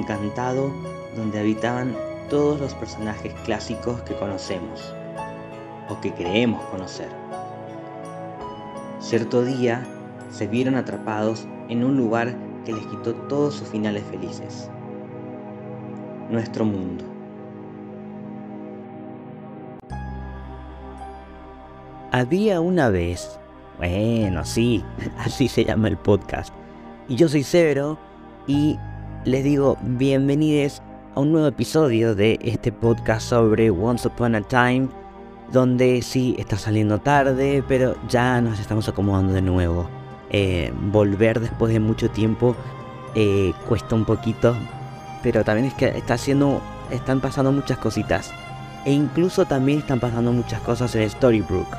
encantado donde habitaban todos los personajes clásicos que conocemos o que creemos conocer. Cierto día se vieron atrapados en un lugar que les quitó todos sus finales felices. Nuestro mundo. Había una vez, bueno, sí, así se llama el podcast. Y yo soy Severo y les digo bienvenidos a un nuevo episodio de este podcast sobre Once Upon a Time, donde sí está saliendo tarde, pero ya nos estamos acomodando de nuevo. Eh, volver después de mucho tiempo eh, cuesta un poquito, pero también es que está haciendo, están pasando muchas cositas. E incluso también están pasando muchas cosas en Storybrooke.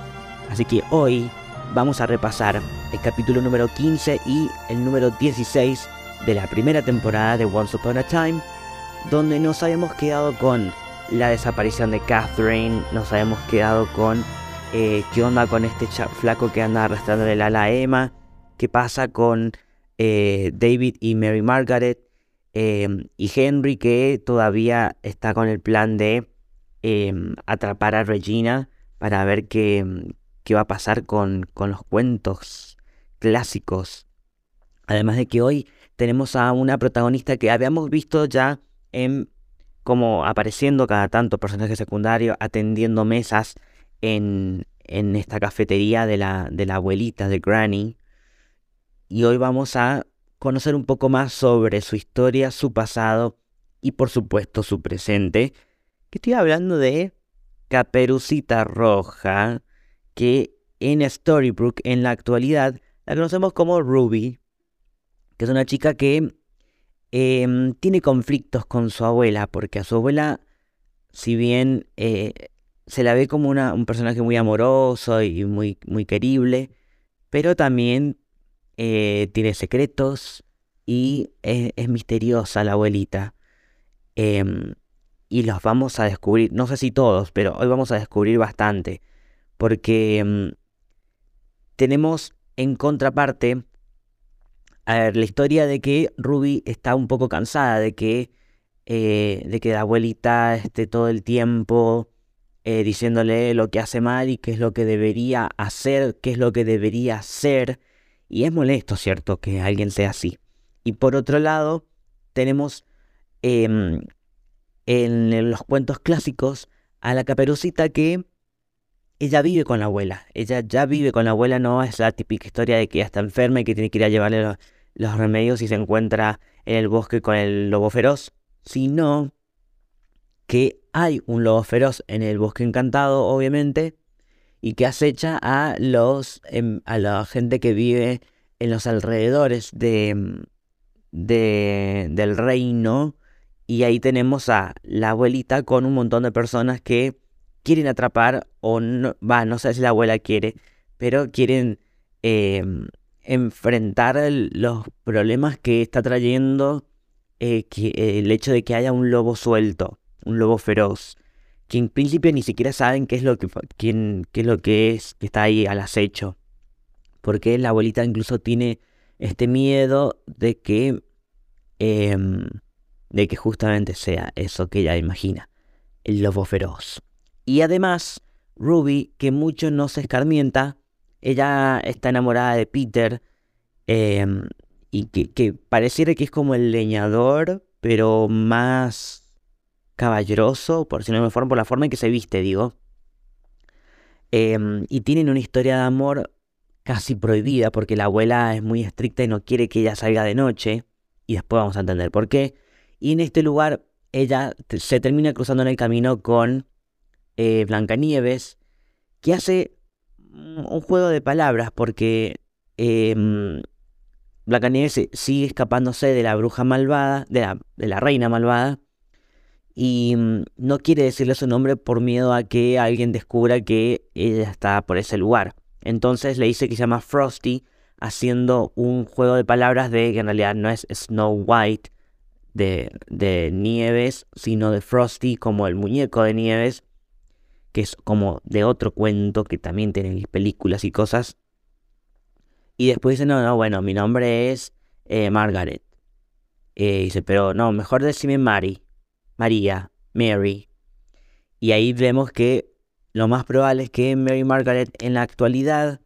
Así que hoy vamos a repasar el capítulo número 15 y el número 16 de la primera temporada de Once Upon a Time, donde nos habíamos quedado con la desaparición de Catherine, nos habíamos quedado con eh, qué onda con este flaco que anda arrastrando el ala a Emma, qué pasa con eh, David y Mary Margaret, em, y Henry que todavía está con el plan de em, atrapar a Regina para ver qué, qué va a pasar con, con los cuentos clásicos. Además de que hoy tenemos a una protagonista que habíamos visto ya en como apareciendo cada tanto personaje secundario, atendiendo mesas en, en esta cafetería de la, de la abuelita de Granny. Y hoy vamos a conocer un poco más sobre su historia, su pasado y por supuesto su presente. Que estoy hablando de Caperucita Roja, que en Storybrooke en la actualidad la conocemos como Ruby, que es una chica que em, tiene conflictos con su abuela, porque a su abuela, si bien eh, se la ve como una, un personaje muy amoroso y muy, muy querible, pero también eh, tiene secretos y es, misteriosa la abuelita. Em, y los vamos a descubrir, no sé si todos, pero hoy vamos a descubrir bastante, porque em, tenemos en contraparte a ver, la historia de que Ruby está un poco cansada de que, eh, de que la abuelita esté todo el tiempo eh, diciéndole lo que hace mal y qué es lo que debería hacer, qué es lo que debería hacer. Y es molesto, ¿cierto?, que alguien sea así. Y por otro lado, tenemos em, en los cuentos clásicos a la caperucita que ella vive con la abuela. Ella ya vive con la abuela, no es la típica historia de que ya está enferma y que tiene que ir a llevarle los remedios y se encuentra en el bosque con el lobo feroz, sino que hay un lobo feroz en el bosque encantado, obviamente, y que acecha a los em, a la gente que vive en los alrededores de, de del reino. Y ahí tenemos a la abuelita con un montón de personas que quieren atrapar o no va no sé si la abuela quiere pero quieren em, enfrentar los problemas que está trayendo eh, el hecho de que haya un lobo suelto, un lobo feroz, que en principio ni siquiera saben qué es lo que, quién, qué es, lo que es que está ahí al acecho. Porque la abuelita incluso tiene este miedo de que, em, de que justamente sea eso que ella imagina, el lobo feroz. Y además, Ruby, que mucho no se escarmienta, ella está enamorada de Peter em, y que, pareciera que es como el leñador, pero más caballeroso, por si no me formo, por la forma en que se viste, digo. Em, y tienen una historia de amor casi prohibida porque la abuela es muy estricta y no quiere que ella salga de noche. Y después vamos a entender por qué. Y en este lugar ella se termina cruzando en el camino con eh, Blancanieves, que hace un juego de palabras porque eh, Blancanieves sigue escapándose de la bruja malvada, de la, reina malvada, y mm, no quiere decirle su nombre por miedo a que alguien descubra que ella está por ese lugar. Entonces le dice que se llama Frosty, haciendo un juego de palabras de que en realidad no es Snow White de Nieves, sino de Frosty como el muñeco de Nieves que es como de otro cuento que también tiene películas y cosas. Y después dice, no, no, bueno, mi nombre es eh, Margaret. Eh, dice, pero no, mejor decime Mary, María, Mary. Y ahí vemos que lo más probable es que Mary Margaret en la actualidad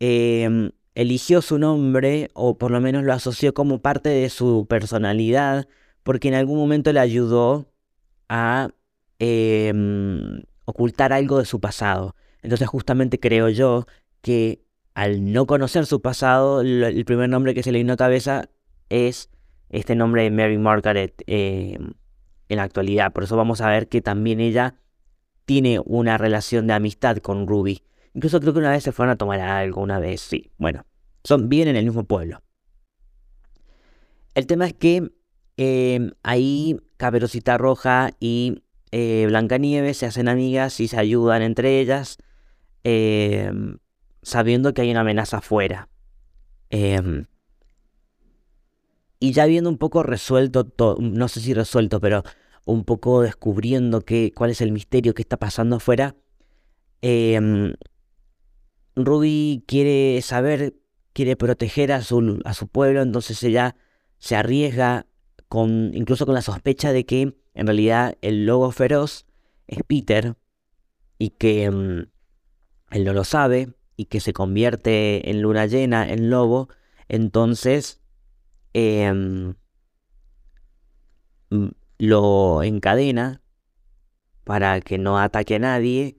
em, eligió su nombre o por lo menos lo asoció como parte de su personalidad porque en algún momento le ayudó a em, ocultar algo de su pasado. Entonces justamente creo yo que al no conocer su pasado, el primer nombre que se le vino a cabeza es este nombre de Mary Margaret em, en la actualidad. Por eso vamos a ver que también ella tiene una relación de amistad con Ruby. Incluso creo que una vez se fueron a tomar algo, una vez, sí. Bueno, son, viven en el mismo pueblo. El tema es que em, ahí Caperucita Roja y eh, Blancanieves se hacen amigas y se ayudan entre ellas, em, sabiendo que hay una amenaza afuera. Em, y ya viendo un poco resuelto, no sé si resuelto, pero un poco descubriendo qué, cuál es el misterio que está pasando afuera, eh, Ruby quiere saber, quiere proteger a su, a su pueblo, entonces ella se arriesga con, incluso con la sospecha de que en realidad el lobo feroz es Peter y que em, él no lo sabe y que se convierte en luna llena, en lobo, entonces em, lo encadena para que no ataque a nadie.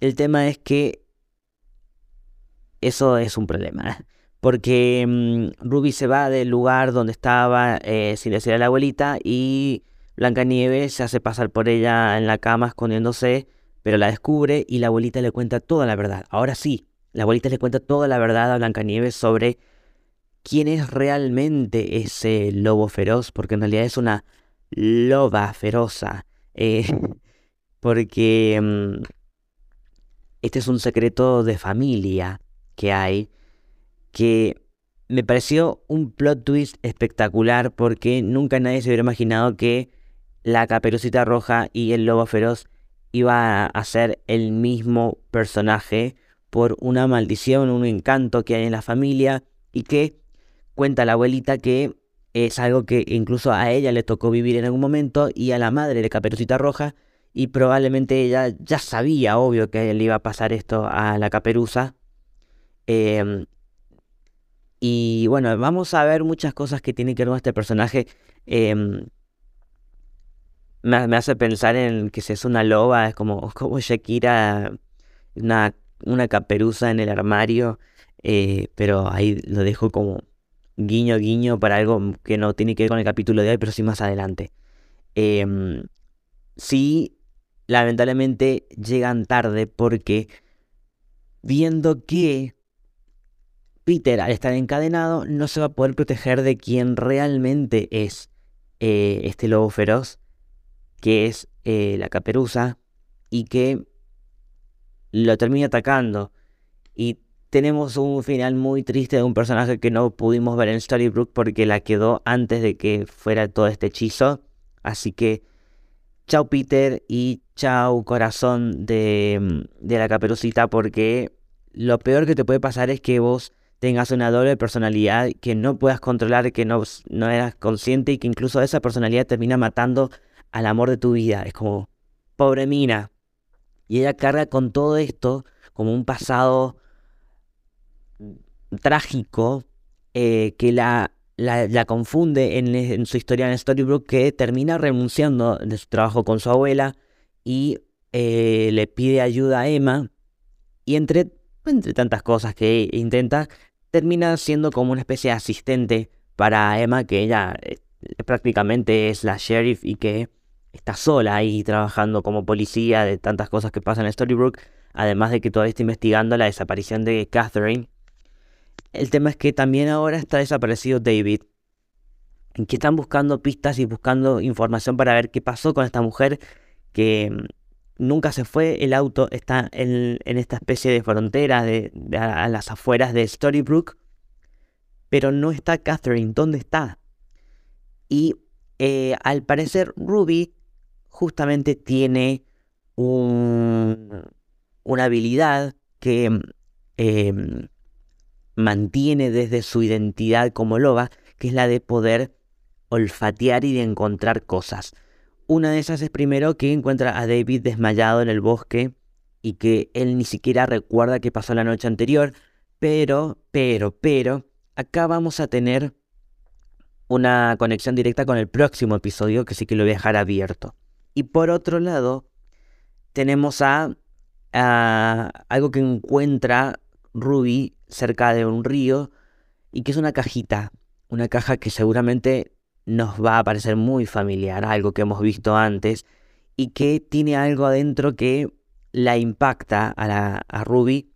El tema es que eso es un problema. Porque mm, Ruby se va del lugar donde estaba eh, sin decir a la abuelita y Blancanieves se hace pasar por ella en la cama escondiéndose, pero la descubre y la abuelita le cuenta toda la verdad. Ahora sí, la abuelita le cuenta toda la verdad a Blancanieves sobre quién es realmente ese lobo feroz, porque en realidad es una loba feroza. Eh, porque mm, este es un secreto de familia que hay que me pareció un plot twist espectacular porque nunca nadie se hubiera imaginado que la caperucita roja y el lobo feroz iba a ser el mismo personaje por una maldición, un encanto que hay en la familia y que cuenta la abuelita que es algo que incluso a ella le tocó vivir en algún momento y a la madre de Caperucita Roja y probablemente ella ya sabía, obvio, que le iba a pasar esto a la caperuza. Em, y bueno, vamos a ver muchas cosas que tienen que ver con este personaje. Em, me, hace pensar en que si es una loba, es como, como Shakira, una, una caperuza en el armario, eh, pero ahí lo dejo como guiño guiño para algo que no tiene que ver con el capítulo de hoy, pero sí más adelante. Em, sí, lamentablemente llegan tarde porque viendo que Peter al estar encadenado no se va a poder proteger de quien realmente es eh, este lobo feroz, que es eh, la caperuza, y que lo termina atacando. Y tenemos un final muy triste de un personaje que no pudimos ver en Storybrooke porque la quedó antes de que fuera todo este hechizo. Así que, chao Peter y chao corazón de, de la caperucita porque lo peor que te puede pasar es que vos tengas una doble personalidad que no puedas controlar, que no, no eras consciente y que incluso esa personalidad termina matando al amor de tu vida. Es como, pobre Mina. Y ella carga con todo esto como un pasado trágico eh, que la, la, confunde en, su historia en Storybrooke, que termina renunciando de su trabajo con su abuela y eh, le pide ayuda a Emma. Y entre, entre tantas cosas que intenta, termina siendo como una especie de asistente para Emma, que ella eh, prácticamente es la sheriff y que está sola ahí trabajando como policía de tantas cosas que pasan en Storybrooke, además de que todavía está investigando la desaparición de Catherine, el tema es que también ahora está desaparecido David. Que están buscando pistas y buscando información para ver qué pasó con esta mujer que mm, nunca se fue. El auto está en, esta especie de frontera de, a, las afueras de Storybrooke. Pero no está Catherine. ¿Dónde está? Y eh, al parecer Ruby justamente tiene una habilidad que em, mantiene desde su identidad como loba, que es la de poder olfatear y de encontrar cosas. Una de esas es primero que encuentra a David desmayado en el bosque y que él ni siquiera recuerda qué pasó la noche anterior, pero, pero, pero, acá vamos a tener una conexión directa con el próximo episodio que sí que lo voy a dejar abierto. Y por otro lado, tenemos a, a algo que encuentra Ruby cerca de un río y que es una cajita, una caja que seguramente nos va a parecer muy familiar, algo que hemos visto antes, y que tiene algo adentro que la impacta a, la, a Ruby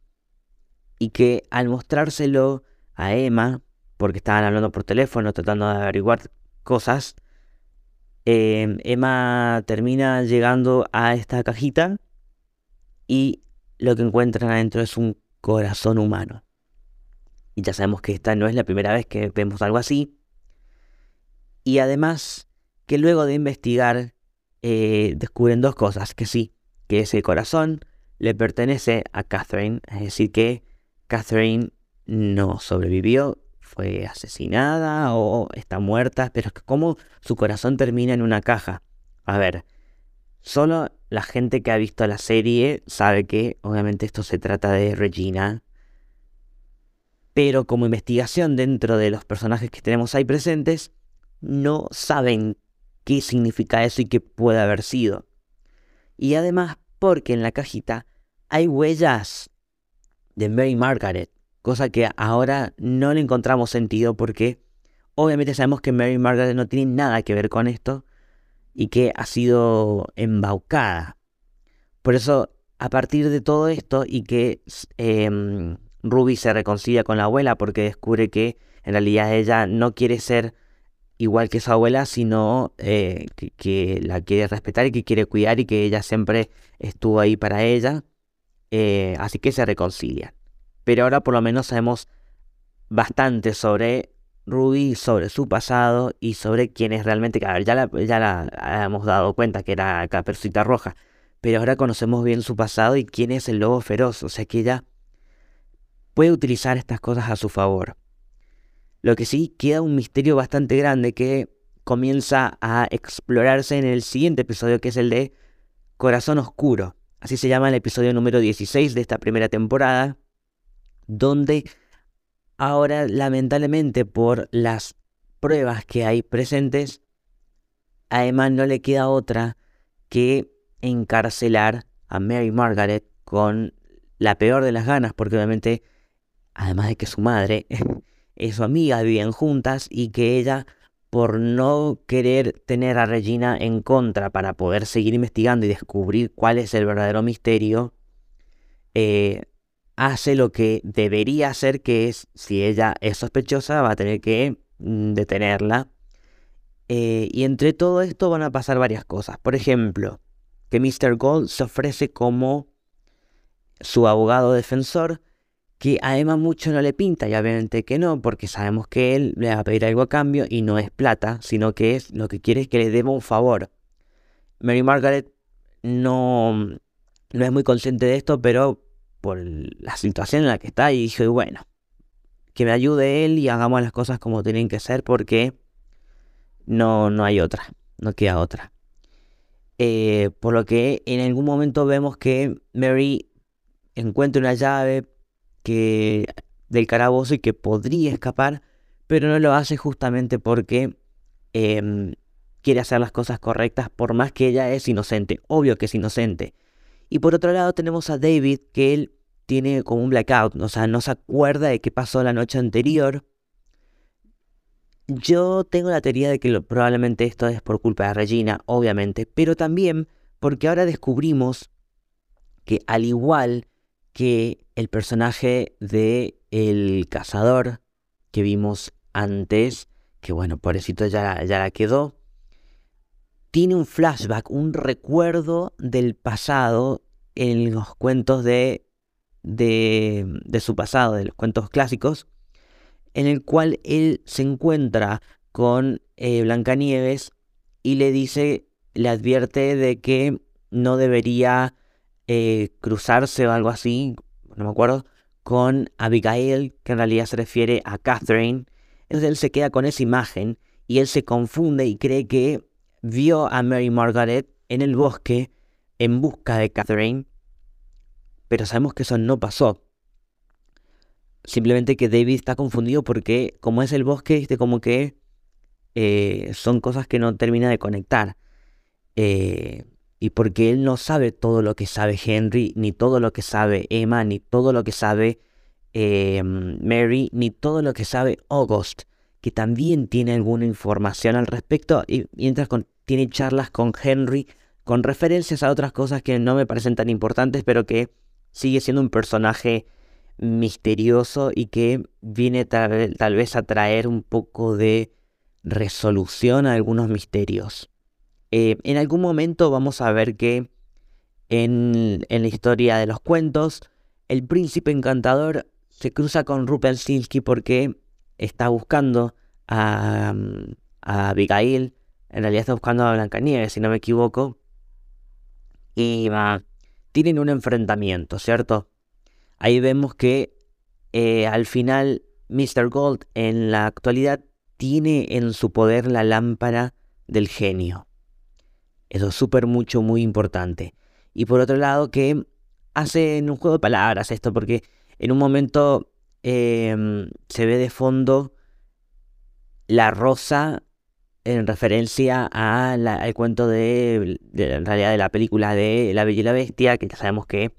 y que al mostrárselo a Emma, porque estaban hablando por teléfono tratando de averiguar cosas, em, Emma termina llegando a esta cajita y lo que encuentran adentro es un corazón humano. Y ya sabemos que esta no es la primera vez que vemos algo así. Y además que luego de investigar eh, descubren dos cosas, que sí, que ese corazón le pertenece a Catherine, es decir, que Catherine no sobrevivió, fue asesinada o está muerta, pero como su corazón termina en una caja. A ver, solo la gente que ha visto la serie sabe que obviamente esto se trata de Regina, pero como investigación dentro de los personajes que tenemos ahí presentes, no saben qué significa eso y qué puede haber sido. Y además porque en la cajita hay huellas de Mary Margaret, cosa que ahora no le encontramos sentido porque obviamente sabemos que Mary Margaret no tiene nada que ver con esto y que ha sido embaucada. Por eso, a partir de todo esto y que em, Ruby se reconcilia con la abuela porque descubre que en realidad ella no quiere ser igual que su abuela, sino eh, que, la quiere respetar y que quiere cuidar y que ella siempre estuvo ahí para ella. Eh, así que se reconcilian. Pero ahora por lo menos sabemos bastante sobre Ruby, sobre su pasado y sobre quién es realmente. A ver, ya la, ya la hemos dado cuenta que era Caperucita Roja. Pero ahora conocemos bien su pasado y quién es el lobo feroz. O sea que ella puede utilizar estas cosas a su favor. Lo que sí queda un misterio bastante grande que comienza a explorarse en el siguiente episodio, que es el de Corazón Oscuro. Así se llama el episodio número 16 de esta primera temporada, donde ahora lamentablemente por las pruebas que hay presentes, a Emma no le queda otra que encarcelar a Mary Margaret con la peor de las ganas, porque obviamente, además de que su madre y su amiga vivían juntas y que ella, por no querer tener a Regina en contra para poder seguir investigando y descubrir cuál es el verdadero misterio, eh, hace lo que debería hacer, que es, si ella es sospechosa, va a tener que mm, detenerla. Eh, y entre todo esto van a pasar varias cosas. Por ejemplo, que Mr. Gold se ofrece como su abogado defensor que a Emma mucho no le pinta, y obviamente que no, porque sabemos que él le va a pedir algo a cambio y no es plata, sino que es lo que quiere es que le deba un favor. Mary Margaret no, no es muy consciente de esto, pero por la situación en la que está, y dijo, bueno, que me ayude él y hagamos las cosas como tienen que ser, porque no, no hay otra, no queda otra. Eh, por lo que en algún momento vemos que Mary encuentra una llave, que del carabozo y que podría escapar, pero no lo hace justamente porque em, quiere hacer las cosas correctas, por más que ella es inocente, obvio que es inocente. Y por otro lado tenemos a David, que él tiene como un blackout, o sea, no se acuerda de qué pasó la noche anterior. Yo tengo la teoría de que probablemente esto es por culpa de Regina, obviamente, pero también porque ahora descubrimos que al igual que el personaje de el cazador que vimos antes, que bueno, pobrecito ya, ya la quedó, tiene un flashback, un recuerdo del pasado en los cuentos de, de, de su pasado, de los cuentos clásicos, en el cual él se encuentra con eh, Blancanieves y le dice, le advierte de que no debería eh, cruzarse o algo así, no me acuerdo, con Abigail, que en realidad se refiere a Catherine, Entonces él se queda con esa imagen y él se confunde y cree que vio a Mary Margaret en el bosque en busca de Catherine, pero sabemos que eso no pasó. Simplemente que David está confundido porque como es el bosque, como que eh, son cosas que no termina de conectar. Eh, y porque él no sabe todo lo que sabe Henry, ni todo lo que sabe Emma, ni todo lo que sabe eh, Mary, ni todo lo que sabe August, que también tiene alguna información al respecto, y mientras tiene charlas con Henry, con referencias a otras cosas que no me parecen tan importantes, pero que sigue siendo un personaje misterioso y que viene tal vez a traer un poco de resolución a algunos misterios. Eh, en algún momento vamos a ver que en, la historia de los cuentos, el príncipe encantador se cruza con Rupelstinsky porque está buscando a, a Abigail, en realidad está buscando a Blancanieves, si no me equivoco, y tienen un enfrentamiento, ¿cierto? Ahí vemos que eh, al final Mr. Gold en la actualidad tiene en su poder la lámpara del genio. Eso es súper mucho, muy importante. Y por otro lado, que hace en un juego de palabras esto, porque en un momento em, se ve de fondo la rosa en referencia al cuento de, en realidad de la película de La Bella y la Bestia, que ya sabemos que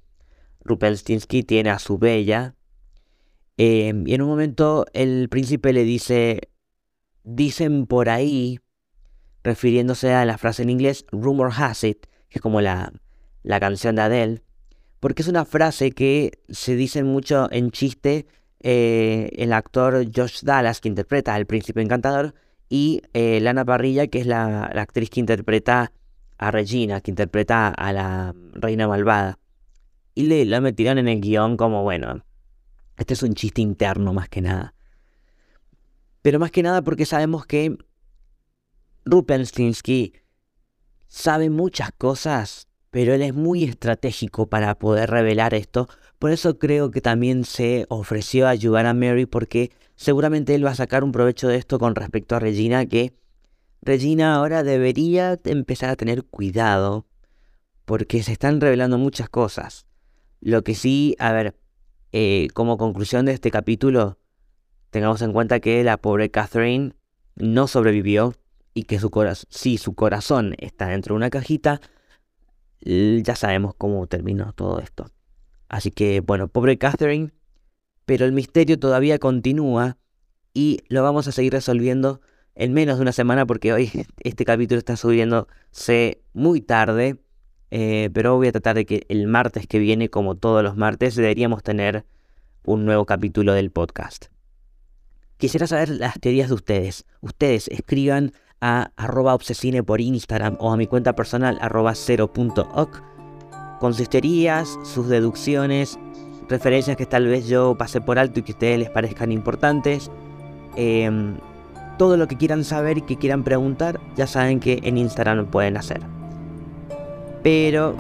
Rupelstinsky tiene a su bella. Em, y en un momento el príncipe le dice, dicen por ahí refiriéndose a la frase en inglés Rumor Has It, que es como la, la canción de Adele, porque es una frase que se dice mucho en chiste eh, el actor Josh Dallas, que interpreta al príncipe encantador, y eh, Lana Parrilla, que es la, actriz que interpreta a Regina, que interpreta a la reina malvada. Y le, la metieron en el guion como, bueno, este es un chiste interno más que nada. Pero más que nada porque sabemos que Rupenstinsky sabe muchas cosas, pero él es muy estratégico para poder revelar esto. Por eso creo que también se ofreció a ayudar a Mary porque seguramente él va a sacar un provecho de esto con respecto a Regina, que Regina ahora debería empezar a tener cuidado porque se están revelando muchas cosas. Lo que sí, a ver, eh, como conclusión de este capítulo, tengamos en cuenta que la pobre Catherine no sobrevivió y que su si su corazón está dentro de una cajita, ya sabemos cómo terminó todo esto. Así que, bueno, pobre Catherine, pero el misterio todavía continúa y lo vamos a seguir resolviendo en menos de una semana porque hoy este capítulo está subiéndose muy tarde, eh, pero voy a tratar de que el martes que viene, como todos los martes, deberíamos tener un nuevo capítulo del podcast. Quisiera saber las teorías de ustedes. Ustedes escriban a arroba obsesine por Instagram o a mi cuenta personal arroba 0.oc con sus teorías, sus deducciones, referencias que tal vez yo pasé por alto y que a ustedes les parezcan importantes. Em, todo lo que quieran saber y que quieran preguntar, ya saben que en Instagram lo pueden hacer. Pero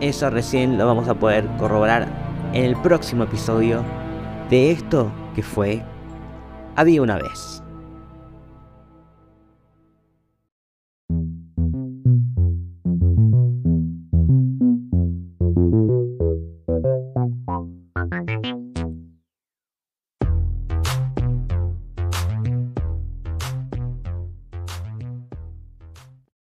eso recién lo vamos a poder corroborar en el próximo episodio de esto que fue Había una vez.